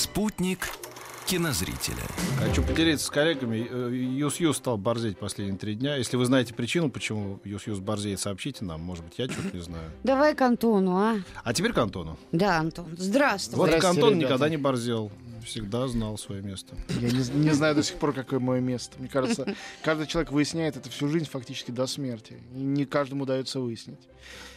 Спутник кинозрителя. Хочу поделиться с коллегами. Э, Юс-Юс стал борзеть последние три дня. Если вы знаете причину, почему Юс-Юс борзеет, сообщите нам. Может быть, я что-то не знаю. Давай к Антону, а? А теперь к Антону. Да, Антон. Здравствуй. Вот Здрасте, Антон ребята. никогда не борзел. Всегда знал свое место. Я не, не знаю до сих пор, какое мое место. Мне кажется, каждый человек выясняет это всю жизнь фактически до смерти. И не каждому удается выяснить.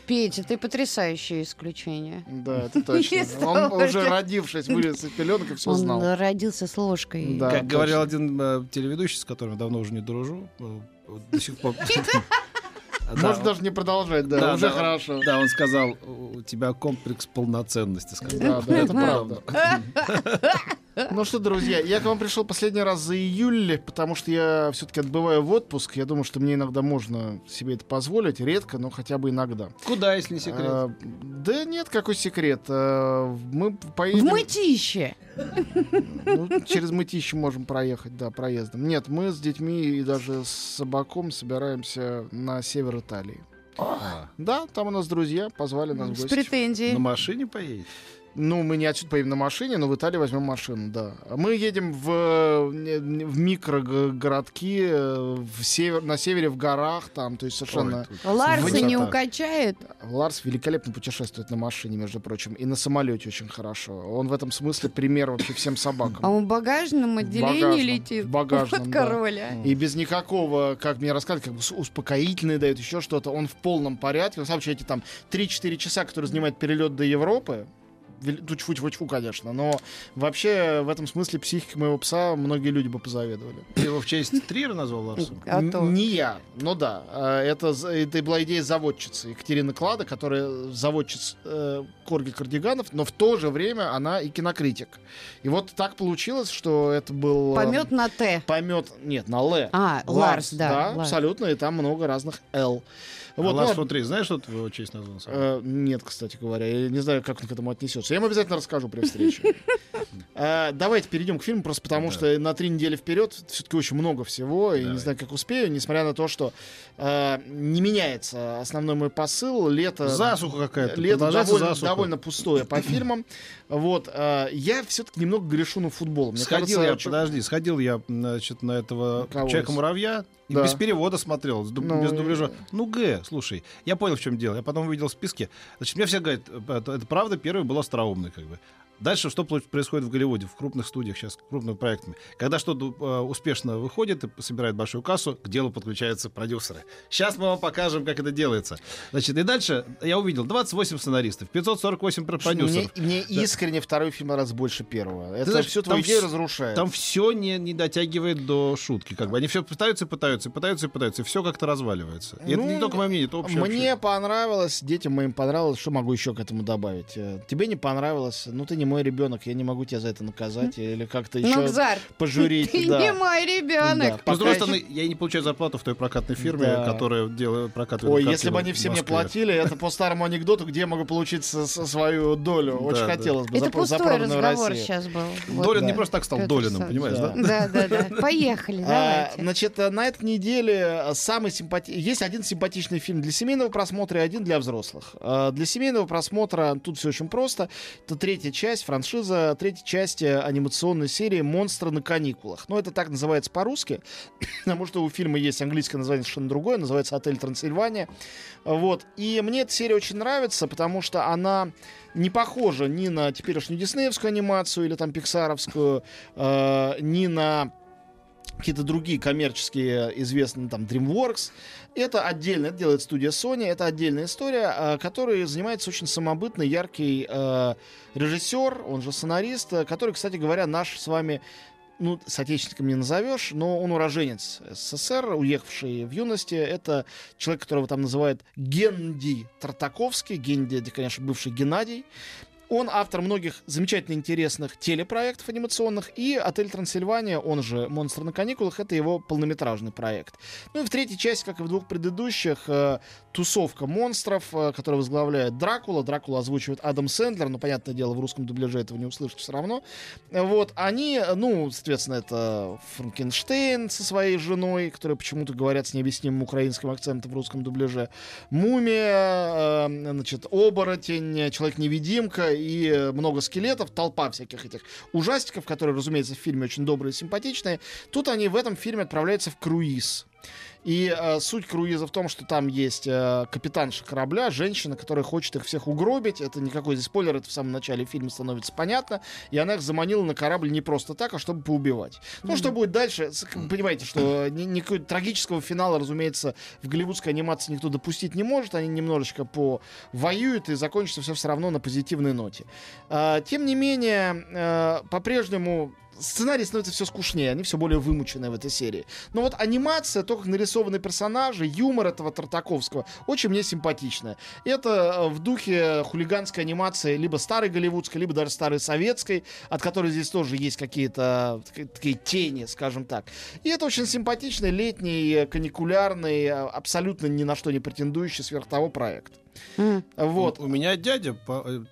Петя, ты потрясающее исключение. Да, это точно. Он уже родившись, вылез из пеленок и все Он знал. родился с ложкой. Да. как говорил один э, телеведущий, с которым я давно уже не дружу, э, до сих пор... Да, Может он- даже не продолжать, да, Да, уже да, хорошо. Да, он сказал, у тебя комплекс полноценности. сказал. Да, да, это правда. Ну что, друзья, я к вам пришел последний раз за июль, потому что я все-таки отбываю в отпуск. Я думаю, что мне иногда можно себе это позволить. Редко, но хотя бы иногда. Куда, если не секрет? А, да нет, какой секрет. А, мы В поедем... мытище. Ну, через мытище можем проехать, да, проездом. Нет, мы с детьми и даже с собаком собираемся на север Италии. А, Да, там у нас друзья, позвали нас в С гости. претензией. На машине поедете? Ну, мы не отсюда поедем на машине, но в Италии возьмем машину, да. Мы едем в, в микрогородки э, в север, на севере в горах, там, то есть совершенно... Ой, Ларса высота. не укачает. Ларс великолепно путешествует на машине, между прочим, и на самолете очень хорошо. Он в этом смысле пример вообще всем собакам. А он в багажном отделении багажном, летит. в багажном, Вот да. король, а. И без никакого, как мне рассказывали, как бы успокоительные дают, еще что-то. Он в полном порядке. На самом деле, эти там 3-4 часа, которые занимает перелет до Европы, ну, тьфу-тьфу-тьфу, конечно, но вообще в этом смысле психика моего пса многие люди бы позавидовали. Ты его в честь Триера назвал Ларсом? А. Не я, но да. А, Это, это была идея заводчицы Екатерины Клада, которая заводчица э, Корги Кардиганов, но в то же время она и кинокритик. И вот так получилось, что это был... э, Помет на Т. Помет, нет, на Л. А, Ларс, да. Ларс. абсолютно, и там много разных Л. Вот, Вот, а Ларс ну, фон Триер, знаешь, что в его честь назвал? сам? э, нет, кстати говоря, я не знаю, как он к этому отнесется. Я ему обязательно расскажу при встрече. Э, Давайте перейдем к фильму, просто потому что на три недели вперед все-таки очень много всего, и не знаю, как успею, несмотря на то, что э, не меняется основной мой посыл. Лето Засуха какая-то. Лето довольно, пустое по фильмам. Вот, э, я все-таки немного грешу на футбол. Мне Сходил кажется, я, подожди, сходил я, значит, на этого Человека-муравья и Да. без перевода смотрел, дуб- Ну, без дубляжа. Ну, Г, слушай, я понял, в чем дело. Я потом увидел в списке. Значит, мне все говорят, э, это, это правда, первый был остроумный, как бы. Дальше что происходит в Голливуде, в крупных студиях сейчас, крупными проектами? Когда что-то э, успешно выходит и собирает большую кассу, к делу подключаются продюсеры. Сейчас мы вам покажем, как это делается. Значит, и дальше я увидел 28 сценаристов, 548 про- Мне, продюсеров. мне искренне второй фильм раз больше первого. Это знаешь, твою там идею вс- разрушает. Там все не, не дотягивает до шутки. Как бы. Они все пытаются пытаются, пытаются пытаются, и все как-то разваливается. И это Ну, не только мое мнение, это общее. Мне общее. понравилось, детям моим понравилось. Что могу еще к этому добавить? Э, Тебе не понравилось? Ну, ты не мой ребенок, я не могу тебя за это наказать или как-то еще Ну, Кзар, пожурить. ты да. не мой ребенок. Да. Но, с другой еще- стороны, я и не получаю зарплату в той прокатной фирме, Да. которая делает, прокатывает Ой, если бы они все мне платили, это по старому анекдоту, где я могу получить со- со- свою долю. Очень Да, да. хотелось бы Это за, про- за пустой проданную разговор сейчас был. Вот. Долин да. не просто так стал Петр Долиным, понимаешь, да? Да. Да, да, да. Поехали, А, давайте. Значит, э, на этой неделе э, самый симпати... есть один симпатичный фильм для семейного просмотра и один для взрослых. А, Для семейного просмотра тут все очень просто. Это третья часть, франшиза, третья часть э, анимационной серии «Монстры на каникулах». Ну, это так называется по-русски, потому что у фильма есть английское название совершенно другое, называется «Отель Трансильвания». Вот. И мне эта серия очень нравится, потому что она не похожа ни на теперешнюю диснеевскую анимацию или там пиксаровскую, э, ни на какие-то другие коммерческие известные там DreamWorks. Это отдельно, это делает студия Sony, это отдельная история, э, которой занимается очень самобытный, яркий э, режиссер, он же сценарист, э, который, кстати говоря, наш с вами ну, соотечественником не назовешь, но он уроженец СССР, уехавший в юности. Это человек, которого там называют Генди Тартаковский. Генди, это, конечно, бывший Геннадий. Он автор многих замечательно интересных телепроектов анимационных, и «Отель Трансильвания», он же «Монстр на каникулах», это его полнометражный проект. Ну и в третьей части, как и в двух предыдущих, э, «Тусовка монстров», э, которую возглавляет Дракула. Дракула озвучивает Адам Сэндлер, но, понятное дело, в русском дубляже этого не услышать все равно. Вот, они, ну, соответственно, это Франкенштейн со своей женой, которая почему-то говорят с необъяснимым украинским акцентом в русском дубляже, Мумия, э, значит, Оборотень, Человек-невидимка и много скелетов, толпа всяких этих ужастиков, которые, разумеется, в фильме очень добрые и симпатичные. Тут они в этом фильме отправляются в круиз. И э, суть круиза в том, что там есть э, капитанша корабля, женщина, которая хочет их всех угробить. Это никакой спойлер, это в самом начале фильма становится понятно. И она их заманила на корабль не просто так, а чтобы поубивать. Mm-hmm. Ну, что будет дальше? Понимаете, что ни, никакого трагического финала, разумеется, в голливудской анимации никто допустить не может. Они немножечко повоюют, и закончится все все равно на позитивной ноте. Э, тем не менее, э, по-прежнему сценарий становится все скучнее, они все более вымученные в этой серии. Но вот анимация, то, как нарисованы персонажи, юмор этого Тартаковского, очень мне симпатичная. Это э, в духе хулиганской анимации либо старой голливудской, либо даже старой советской, от которой здесь тоже есть какие-то такие тени, скажем так. И это очень симпатичный летний, каникулярный, абсолютно ни на что не претендующий сверх того проект. Mm. Вот. У, у меня дядя,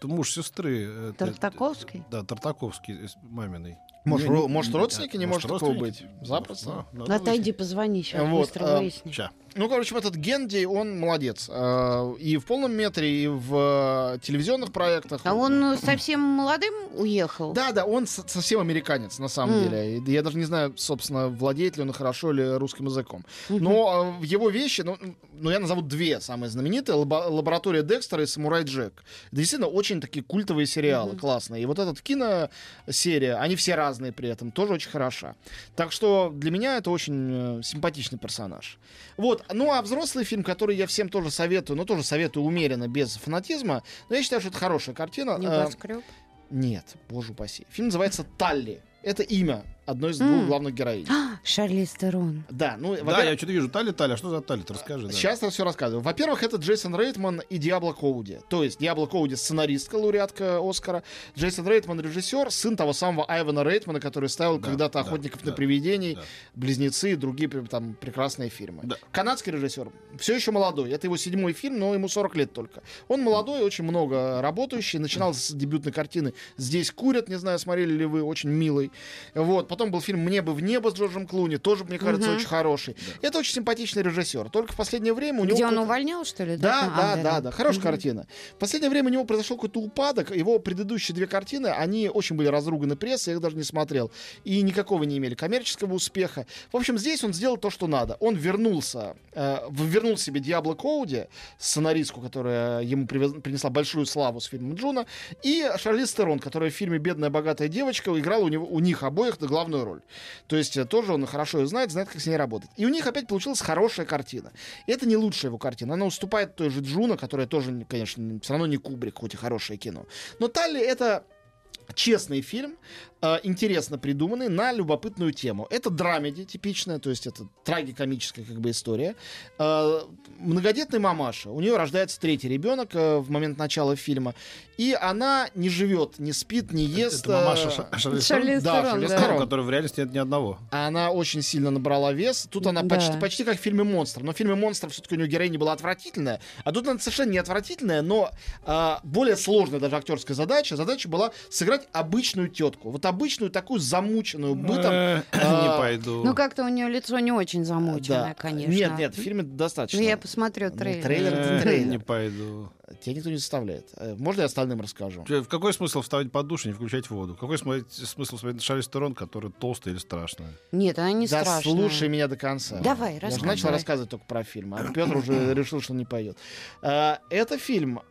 муж сестры. Тартаковский? да, Тартаковский, маминой. Может, не, может родственники не, не может такого быть? Запросто. Да, Отойди, позвони, сейчас вот, быстро а, выясни. Ща. Ну, короче, этот Генди, он молодец. А, и в полном метре, и в телевизионных проектах. А он совсем молодым уехал? Да, да, он совсем американец, на самом mm. деле. Я даже не знаю, собственно, владеет ли он хорошо или русским языком. Mm-hmm. Но его вещи, ну, ну, я назову две самые знаменитые. «Лаборатория Декстера» и «Самурай Джек». Действительно очень такие культовые сериалы, mm-hmm. классные. И вот этот киносерия, они все разные при этом, тоже очень хороша. Так что для меня это очень э, симпатичный персонаж. Вот, ну а взрослый фильм, который я всем тоже советую, но тоже советую умеренно, без фанатизма, но я считаю, что это хорошая картина. Небоскреб? Э, нет, боже упаси. Фильм называется «Талли». Это имя одной из двух главных героинь. А, Шарли Стерон. Да, ну, да, я что-то вижу. Тали, Тали, а что за Тали? Ты расскажи. Да. Сейчас я все рассказываю. Во-первых, это Джейсон Рейтман и Диабло Коуди. То есть Диабло Коуди сценаристка, лауреатка Оскара. Джейсон Рейтман режиссер, сын того самого Айвана Рейтмана, который ставил да, когда-то да, «Охотников да, на привидений», да. «Близнецы» и другие там прекрасные фильмы. Да. Канадский режиссер, все еще молодой. Это его седьмой фильм, но ему 40 лет только. Он молодой, очень много работающий. Начинал с дебютной картины «Здесь курят», не знаю, смотрели ли вы, очень милый. Вот. Потом был фильм «Мне бы в небо» с Джорджем Клуни, тоже, мне кажется, угу. очень хороший. Да. Это очень симпатичный режиссер. Только в последнее время у него... Где он увольнял, что ли? Да, да, да, да, да. Хорошая угу. картина. В последнее время у него произошел какой-то упадок. Его предыдущие две картины, они очень были разруганы прессой, я их даже не смотрел. И никакого не имели коммерческого успеха. В общем, здесь он сделал то, что надо. Он вернулся, э, вернул себе Диабло Коди, сценаристку, которая ему привез, принесла большую славу с фильмом Джуно, и Шарлиз Терон, которая в фильме «Бедная богатая девочка» играла у, него, у них обоих главную роль. То есть э, тоже он хорошо ее знает, знает, как с ней работать. И у них опять получилась хорошая картина. Это не лучшая его картина. Она уступает той же Джуно, которая тоже, конечно, все равно не Кубрик, хоть и хорошее кино. Но Талли это честный фильм, э, интересно придуманный на любопытную тему. Это драмеди типичная, то есть это трагикомическая как бы история. Э, многодетная мамаша. У нее рождается третий ребенок э, в момент начала фильма. И она не живет, не спит, не ест. Это мамаша Ша- Шарлиз Шарлиз Да, Шарлиз да. Терон, которой в реальности нет ни одного. Она очень сильно набрала вес. Тут она Да. почти, почти как в фильме «Монстр». Но в фильме «Монстр» все-таки у нее героиня была отвратительная. А тут она совершенно не отвратительная, но а, более сложная даже актерская задача. Задача была сыграть обычную тетку. Вот обычную такую замученную бытом. Э, а, Не пойду. Ну, как-то у нее лицо не очень замученное, конечно. Нет, нет, в фильме достаточно. Ну, я посмотрю Ну, трейлер. трейлер это Э, трейлер. Не пойду. Тебя никто не заставляет. Э, Можно я остальным расскажу? В какой смысл вставать под душ и не включать воду? Какой см- смысл смотреть на Шарли Стерон, который толстый или страшный? Нет, она не да страшная. слушай меня до конца. Давай, Я же рассказывай. начал рассказывать только про фильм, а Петр уже решил, что не пойдет. Это фильм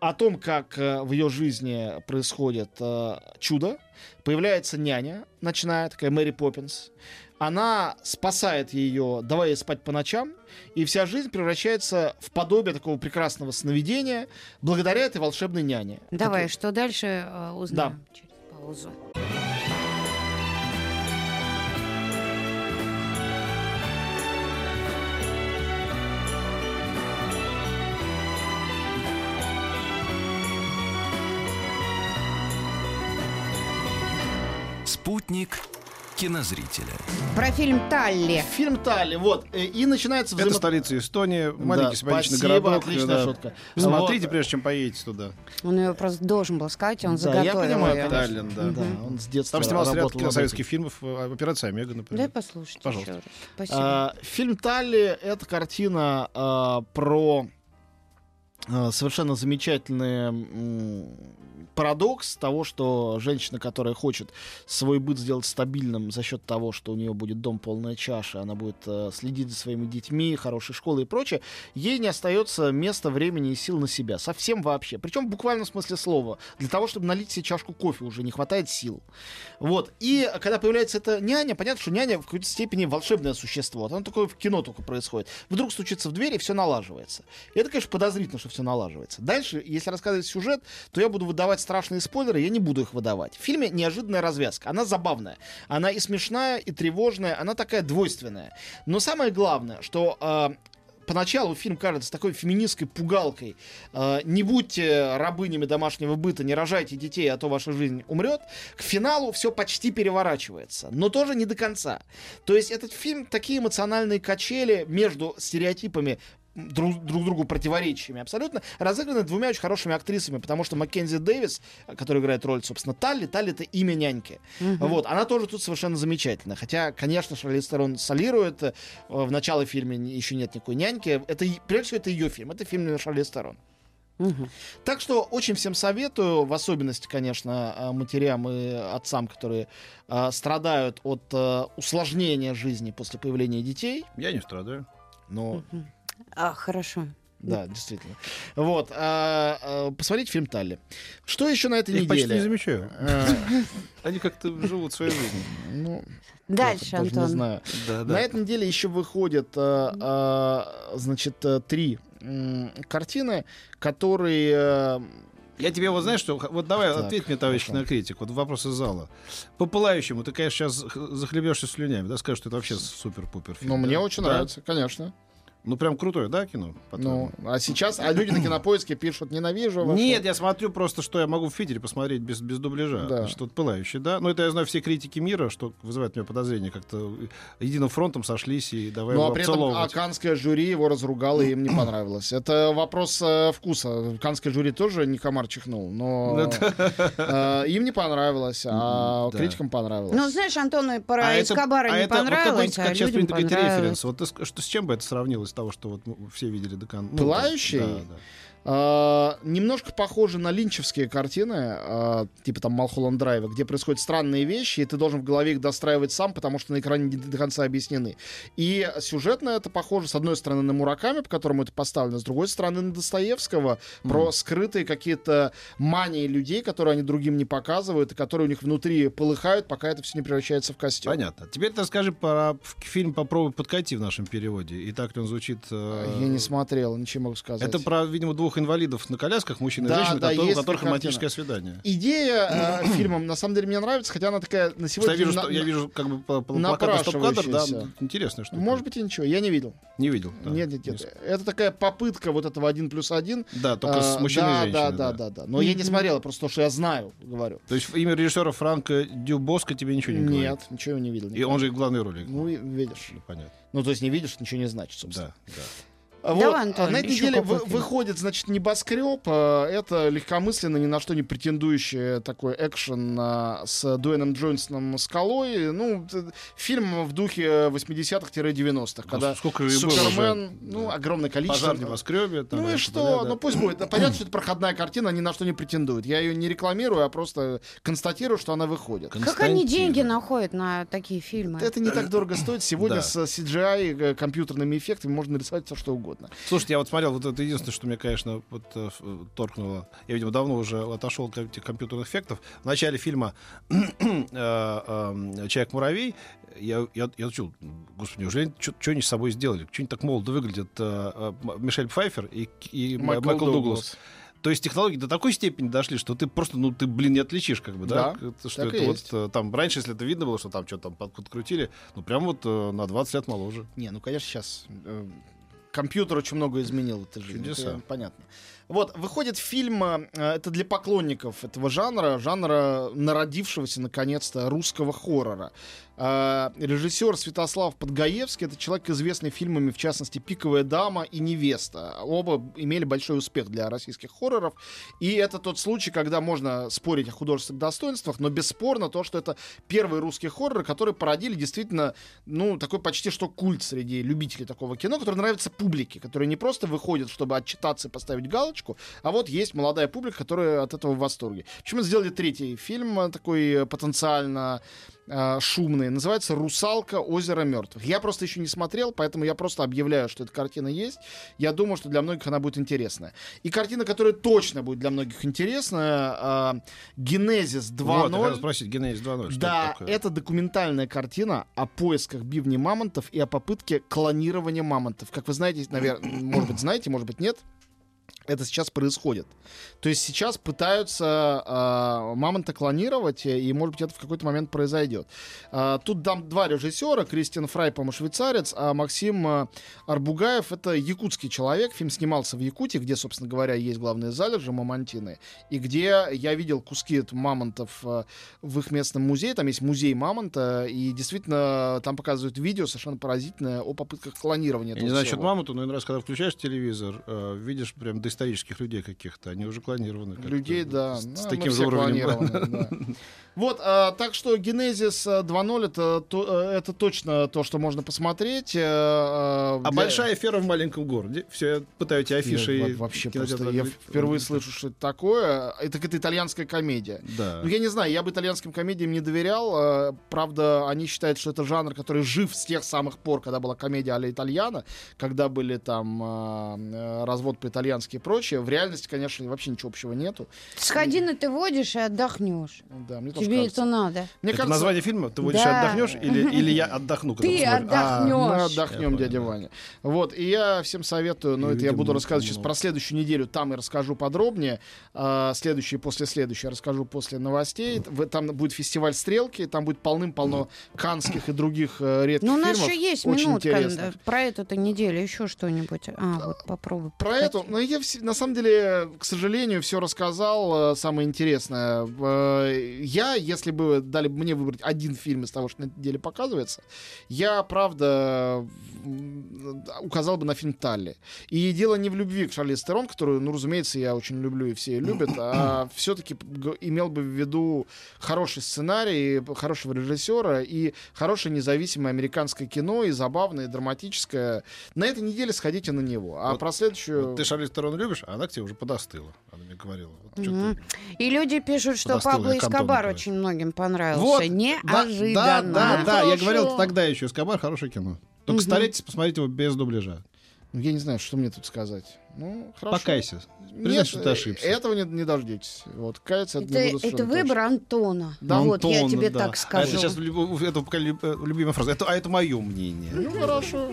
о том, как э, в ее жизни происходит э, чудо. Появляется няня, ночная, такая Мэри Поппинс. Она спасает ее, давая ей спать по ночам, и вся жизнь превращается в подобие такого прекрасного сновидения благодаря этой волшебной няне. Давай, Такой- что дальше э, узнаем через паузу. Спутник кинозрителя. Про фильм «Талли». Фильм Талли, вот, э, и начинается Это взаимо- столица Эстонии, маленький Да, симпатичный спасибо, городок. отличная да. шутка. Смотрите, Вот. прежде чем поедете туда. Он ее просто должен был сказать, и он Да, я заготовил понимаю, её. конечно. Таллин, да. Да, он с детства Там снимался ряд работал над советских фильмов, э, «Операция Омега», Дай например. послушать Пожалуйста. еще раз. Спасибо. А, фильм Талли это картина а, про совершенно замечательный парадокс того, что женщина, которая хочет свой быт сделать стабильным за счет того, что у нее будет дом полная чаша, она будет э, следить за своими детьми, хорошей школой и прочее, ей не остается места, времени и сил на себя. Совсем вообще. Причем в буквальном смысле слова. Для того, чтобы налить себе чашку кофе, уже не хватает сил. Вот. И когда появляется эта няня, понятно, что няня в какой-то степени волшебное существо. Оно такое в кино только происходит. Вдруг стучится в дверь, и все налаживается. И это, конечно, подозрительно, что все налаживается. Дальше, если рассказывать сюжет, то я буду выдавать страшные спойлеры, я не буду их выдавать. В фильме неожиданная развязка. Она забавная. Она и смешная, и тревожная. Она такая двойственная. Но самое главное, что а, Поначалу фильм кажется такой феминистской пугалкой. Э, не будьте рабынями домашнего быта, не рожайте детей, а то ваша жизнь умрет. К финалу все почти переворачивается, но тоже не до конца. То есть этот фильм такие эмоциональные качели между стереотипами друг, друг другу противоречиями абсолютно разыграны двумя очень хорошими актрисами, потому что Маккензи Дэвис, которая играет роль, собственно, Талли, Талли это имя няньки. Вот, она тоже тут совершенно замечательная. Хотя, конечно, Шарли Стерон солирует. э, В начале фильма еще нет никакой няньки. Это, прежде всего, это ее фильм. Это фильм Шарли Стерон. Мгм. Так что очень всем советую, в особенности, конечно, а, матерям и отцам, которые а, страдают от а, усложнения жизни после появления детей. Я не страдаю. Но, А, хорошо. да, действительно. Вот. а, а, посмотрите фильм Талли. Что еще на этой Я их почти не неделе? замечаю. А, Они как-то живут своей жизнью. ну, Дальше, я Антон. Не знаю. Да, На этой неделе еще выходят, э, э, значит, э, три м, картины, которые... э, Я тебе вот знаешь, что вот давай Так, ответь мне, товарищ хорошо. кинокритик, вот вопрос из зала. По пылающему ты, конечно, сейчас захлебешься слюнями, да, скажешь, что это вообще супер-пупер фильм. Ну, мне очень Да? нравится, конечно. Ну, прям крутое, да, кино? Ну, а сейчас, а люди на кинопоиске пишут ненавижу. вашу». Нет, я смотрю просто, что я могу в Питере посмотреть без, без дубляжа. Да. Что-то пылающее, да. Но это я знаю все критики мира, что вызывает у меня подозрение, как-то единым фронтом сошлись и давай Ну, а при этом канское жюри его разругало, и им не понравилось. Это вопрос э, вкуса. Канское жюри тоже не комар чихнул, но э, им не понравилось, а Да. критикам понравилось. Ну, знаешь, Антону про А это- Эскобара а не это, вот как понравилось, говорится, а как сейчас людям принято говорить, референс. Вот ты что, с чем бы это сравнилось того, что вот ну, все видели до конца? Ну, Пылающий? да, да. А, немножко похожи на линчевские картины, а, типа там Малхолланд Драйва, где происходят странные вещи, и ты должен в голове их достраивать сам, потому что на экране не до конца объяснены. И сюжетно это похоже, с одной стороны, на Мураками, по которому это поставлено, с другой стороны, на Достоевского, про скрытые какие-то мании людей, которые они другим не показывают, и которые у них внутри полыхают, пока это все не превращается в костюм. Понятно. Теперь ты расскажи про фильм «Попробуй подкати» в нашем переводе. И так ли он звучит? э, Я не смотрел, ничего могу сказать. Это про, видимо, двух инвалидов на колясках, мужчин и Да, женщин, да, которые- у которых романтическое свидание. Идея э, фильма на самом деле мне нравится, хотя она такая на сегодня... я вижу, на- что, я вижу как бы по, стоп-кадр, да, напрашивающаяся. интересно, что Может быть и ничего, я не видел. не видел. да. нет, нет, нет. Это такая попытка вот этого один плюс один. Да, только А, с мужчиной да, и женщиной. да, да, да, да. Но я не смотрел, просто то, что я знаю, говорю. То есть имя режиссера Франка Дюбоска тебе ничего не говорит? Нет, ничего не видел. И он же и в главной роли. Ну, видишь. Понятно. Ну, то есть не видишь, ничего не значит, собственно. Да, да. А Давай, Вот, Антон, а на этой неделе вы- выходит, значит, небоскреб. а, Это легкомысленно, ни на что не претендующий такой экшен а, с Дуэном Джонсоном «Скалой». Ну, фильм в духе 80-х-90-х, когда сколько Супермен, уже. ну, Да. огромное количество. Пожар в небоскребе. там, Ну и что? да, да. Ну пусть будет. Да, Понятно, что это проходная картина, ни на что не претендует. Я ее не рекламирую, а просто констатирую, что она выходит. Как они деньги находят на такие фильмы? Это не так дорого стоит. Сегодня Да. с CGI, э, компьютерными эффектами можно нарисовать все, что угодно. Слушайте, я вот смотрел, вот это единственное, что мне, конечно, вот, э, э, торкнуло. Я, видимо, давно уже отошел от этих компьютерных эффектов. В начале фильма э, э, «Человек-муравей» я, я, я чул, господи, неужели что они с собой сделали? Что они так молодо выглядят? э, э, Мишель Пфайфер и, и М- Майкл, Дуглас. То есть технологии до такой степени дошли, что ты просто, ну, ты, блин, не отличишь, как бы, да? Да, что это вот есть. э, там раньше, если это видно было, что там что-то там под- подкрутили, ну, прям вот э, на 20 лет моложе. Не, ну, конечно, сейчас компьютер очень много изменил в этой жизни. Чудеса. Это понятно. Вот, выходит фильм, э, это для поклонников этого жанра, жанра народившегося, наконец-то, русского хоррора. Э, Режиссер Святослав Подгаевский, это человек, известный фильмами, в частности, «Пиковая дама» и «Невеста». Оба имели большой успех для российских хорроров. И это тот случай, когда можно спорить о художественных достоинствах, но бесспорно то, что это первые русские хорроры, которые породили действительно, ну, такой почти что культ среди любителей такого кино, который нравится публике, который не просто выходит, чтобы отчитаться и поставить галочку, а вот есть молодая публика, которая от этого в восторге. Почему сделали третий фильм, э, такой э, потенциально э, шумный. Называется «Русалка. Озеро мертвых». Я просто еще не смотрел, поэтому я просто объявляю, что эта картина есть. Я думаю, что для многих она будет интересная. И картина, которая точно будет для многих интересная, «Генезис 2.0». Вот, я хотел спросить, Генезис 2.0, что Да, это это документальная картина о поисках бивней мамонтов и о попытке клонирования мамонтов. Как вы знаете, наверное, может быть, знаете, может быть, нет. Это сейчас происходит. То есть сейчас пытаются э, мамонта клонировать, э, и, может быть, это в какой-то момент произойдет. Э, тут там два режиссера. Кристиан Фрай, по-моему, швейцарец, а Максим э, Арбугаев — это якутский человек. Фильм снимался в Якутии, где, собственно говоря, есть главные залежи мамонтины, и где я видел куски мамонтов э, в их местном музее. Там есть музей мамонта, и действительно там показывают видео совершенно поразительное о попытках клонирования Я не знаю, насчет мамонта, но иной раз, когда включаешь телевизор, э, видишь прям доисторических людей каких-то, они уже клонированы. Людей, да. С, Ну, с таким же уровнем. да. Вот, а, так что Генезис э, 2.0 это, то- э, это точно то, что можно посмотреть. э, э, А для- большая фера в маленьком городе. Все, я пытаю эти афиши. Я и вообще просто, я впервые слышу, что это такое. Это какая-то итальянская комедия. Да. Ну, я не знаю, я бы итальянским комедиям не доверял. э, Правда, они считают, что это жанр, который жив с тех самых пор, когда была комедия а итальяна, когда были там э, э, развод по-итальянски прочее. В реальности, конечно, вообще ничего общего нету. Сходи на ты водишь и отдохнешь. Да, мне Тебе кажется. это надо. Мне это кажется, название фильма? Ты водишь и Да. отдохнешь? Или, или я отдохну? когда Ты посмотрю? А, отдохнешь. Мы отдохнем, Я дядя понял. Ваня. Вот, и я всем советую, но И, это я буду рассказывать сейчас много. про следующую неделю, там я расскажу подробнее. А, следующий после следующей я расскажу после новостей. Там будет фестиваль «Стрелки», там будет полным-полно канских и других э, редких Ну, у нас фильмов. еще есть очень минутка интересных. про эту-то неделю, еще что-нибудь. А, вот попробуй. Про эту, ну я на самом деле, к сожалению, все рассказал. э, Самое интересное. Э, Я, если бы дали мне выбрать один фильм из того, что на этой неделе показывается, я, правда, указал бы на фильм Талли. И дело не в любви к Шарли Стерон, которую, ну, разумеется, я очень люблю и все ее любят, а все-таки имел бы в виду хороший сценарий, хорошего режиссера и хорошее независимое американское кино, и забавное, и драматическое. На этой неделе сходите на него. А Вот- про следующую... Вот ты Шарлиз Терон любишь, а она к тебе уже подостыла. Она мне говорила. Вот ты- И люди пишут, что Пабло я Эскобар очень многим понравился. Вот, Да, Неожиданно. да, да, да, я Хорошо. говорил тогда еще, Эскобар хорошее кино. Только Мгм. старайтесь посмотреть его без дубляжа. Ну, я не знаю, что мне тут сказать. Ну, хорошо. Покайся. Признай, Нет, что ты э, ошибся. Этого не, не дождетесь. Вот, каяться это, Это, не буду это выбор Антона. Да, вот, я Антон, тебе да. так А скажу. это сейчас это э, любимая фраза. Это, а это мое мнение. Ну, хорошо.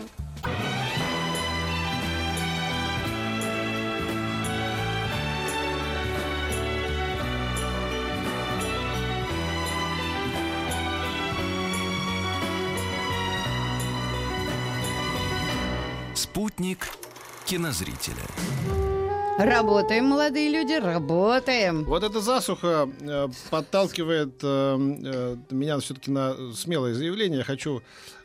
Спутник кинозрителя. Работаем, молодые люди, работаем. Вот эта засуха э, подталкивает э, э, меня все-таки на смелое заявление. Я хочу,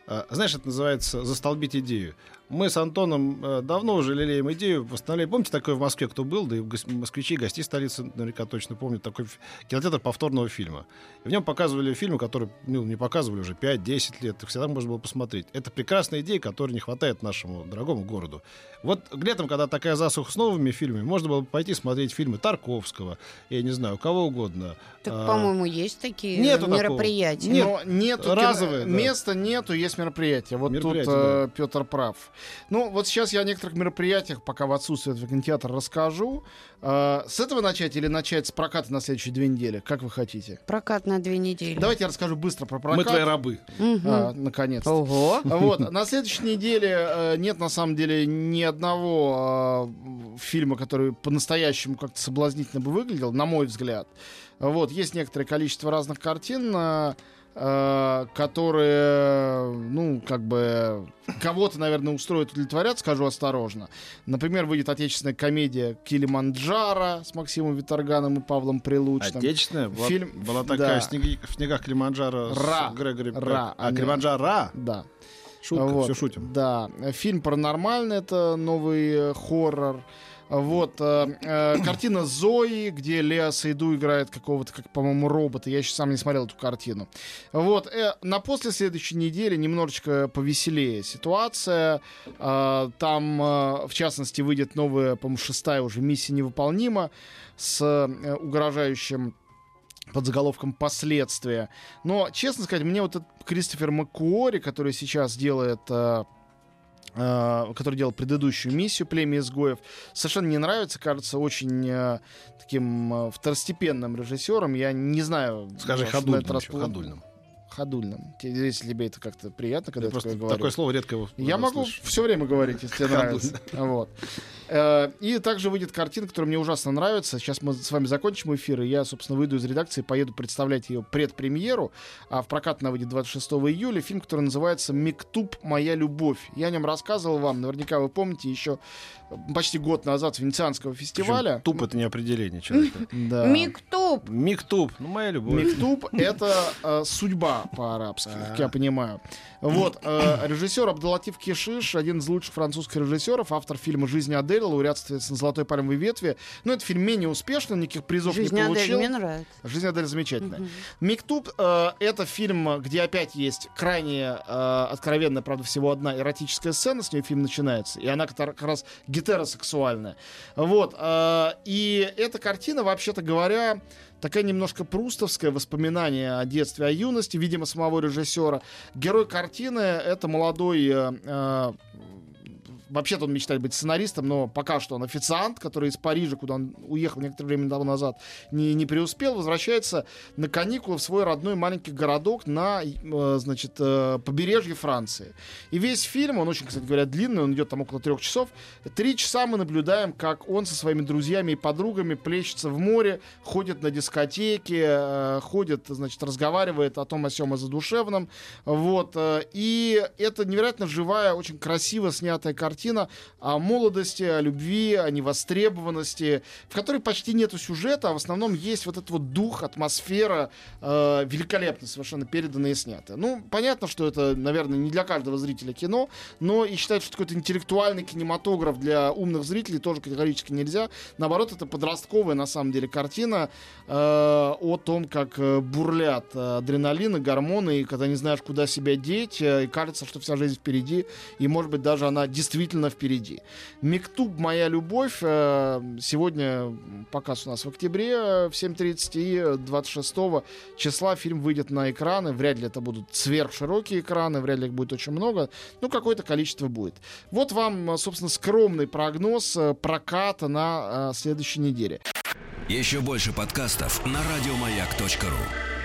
э, знаешь, это называется застолбить идею. Мы с Антоном э, давно уже лелеем идею восстановления. Помните, такое в Москве кто был, да и москвичи, гости столицы наверняка точно помнят, такой кинотеатр повторного фильма. И в нем показывали фильмы, которые ну, не показывали уже 5-10 лет. Их всегда можно было посмотреть. Это прекрасная идея, которой не хватает нашему дорогому городу. Вот летом, когда такая засуха с новыми фильмами, можно было бы пойти смотреть фильмы Тарковского, я не знаю, кого угодно. Так, А, по-моему, есть такие нету такого. мероприятия. Нет, Но нету разовые, кино- да. места нету, есть мероприятие. Вот тут э, Петр прав. Ну, вот сейчас я о некоторых мероприятиях, пока в отсутствие этого кинотеатра, расскажу. Э, с этого начать или начать с проката на следующие две недели? Как вы хотите? Прокат на две недели. Давайте я расскажу быстро про Мы прокат. твои рабы. Мгм. А, наконец-то. Ого. Вот, на следующей неделе э, нет, на самом деле, ни одного э, фильма, который по-настоящему как-то соблазнительно бы выглядел, на мой взгляд. Вот, есть некоторое количество разных картин. э, которые, ну, как бы кого-то, наверное, устроят, удовлетворят, скажу осторожно. Например, выйдет отечественная комедия «Килиманджаро» с Максимом Виторганом и Павлом Прилучным. Отечественная? Была, Фильм- была такая да. в, снеги- в снегах Килиманджаро Ра. с Грегори. Ра. А, Килиманджаро? Да. Шутка, Вот, все шутим. Да, фильм паранормальный, это новый э, хоррор. Вот, э, э, картина Зои, где Лео Сейду играет какого-то, как, по-моему, робота. Я еще сам не смотрел эту картину. Вот, э, на после следующей недели немножечко повеселее ситуация. Там, в частности, выйдет новая, по-моему, шестая уже миссия невыполнима с угрожающим под заголовком «Последствия». Но, честно сказать, мне вот этот Кристофер Маккуори, который сейчас делает... э, который делал предыдущую миссию «Племя изгоев», совершенно не нравится, кажется, очень э, таким э, второстепенным режиссером. Я не знаю... Скажи ходульным. этот раз ходульным. Ходульным. Если тебе это как-то приятно, когда Я я такое просто говорю. такое слово редко его Я могу слышу. все время говорить, если тебе нравится. Вот. Э, И также выйдет картина, которая мне ужасно нравится. Сейчас мы с вами закончим эфир, и я, собственно, выйду из редакции, поеду представлять ее предпремьеру. А в прокат она выйдет 26 июля. Фильм, который называется «Мектуб. Моя любовь». Я о нем рассказывал вам, наверняка вы помните, еще почти год назад с Венецианского Причем фестиваля. Туп это не определение человека. Да. Миктуб. Миктуб. Ну, моя любовь. Мектуб — это э, судьба по-арабски, как я понимаю. Вот, э, режиссер Абдулатив Кишиш, один из лучших французских режиссеров, автор фильма «Жизнь Адель», лауреат, соответственно, «Золотой пальмовой ветви». Но этот фильм менее успешный, никаких призов Жизнь не Адель получил. мне нравится. «Жизнь Адель» замечательная. Мгм. Миктуб э, это фильм, где опять есть крайне э, откровенная, правда, всего одна эротическая сцена, с нее фильм начинается, и она как как раз гетеросексуальная. Вот. э, и эта картина, вообще-то говоря, такая немножко прустовское воспоминание о детстве, о юности, видимо, самого режиссера. Герой картины — это молодой э, э, Вообще-то он мечтает быть сценаристом, но пока что он официант, который из Парижа, куда он уехал некоторое время тому назад, не, не преуспел, возвращается на каникулы в свой родной маленький городок на, э, значит, э, побережье Франции. И весь фильм, он очень, кстати говоря, длинный, он идет там около трех часов. Три часа мы наблюдаем, как он со своими друзьями и подругами плещется в море, ходит на дискотеки, э, ходит, значит, разговаривает о том, о сем, о задушевном. Вот. И это невероятно живая, очень красиво снятая картина о молодости, о любви, о невостребованности, в которой почти нету сюжета, а в основном есть вот этот вот дух, атмосфера, э, великолепно совершенно переданная и снятая. Ну, понятно, что это, наверное, не для каждого зрителя кино, но и считать, что какой-то интеллектуальный кинематограф для умных зрителей тоже категорически нельзя. Наоборот, это подростковая, на самом деле, картина э, о том, как э, бурлят э, адреналин гормоны, и когда не знаешь, куда себя деть, э, и кажется, что вся жизнь впереди, и, может быть, даже она действительно впереди. Мектуб «Моя любовь» э, сегодня показ у нас в октябре э, в 7.30 и 26 числа фильм выйдет на экраны. Вряд ли это будут сверхширокие экраны, вряд ли их будет очень много, но какое-то количество будет. Вот вам, э, собственно, скромный прогноз проката на следующей неделе. Еще больше подкастов на радиомаяк.ру.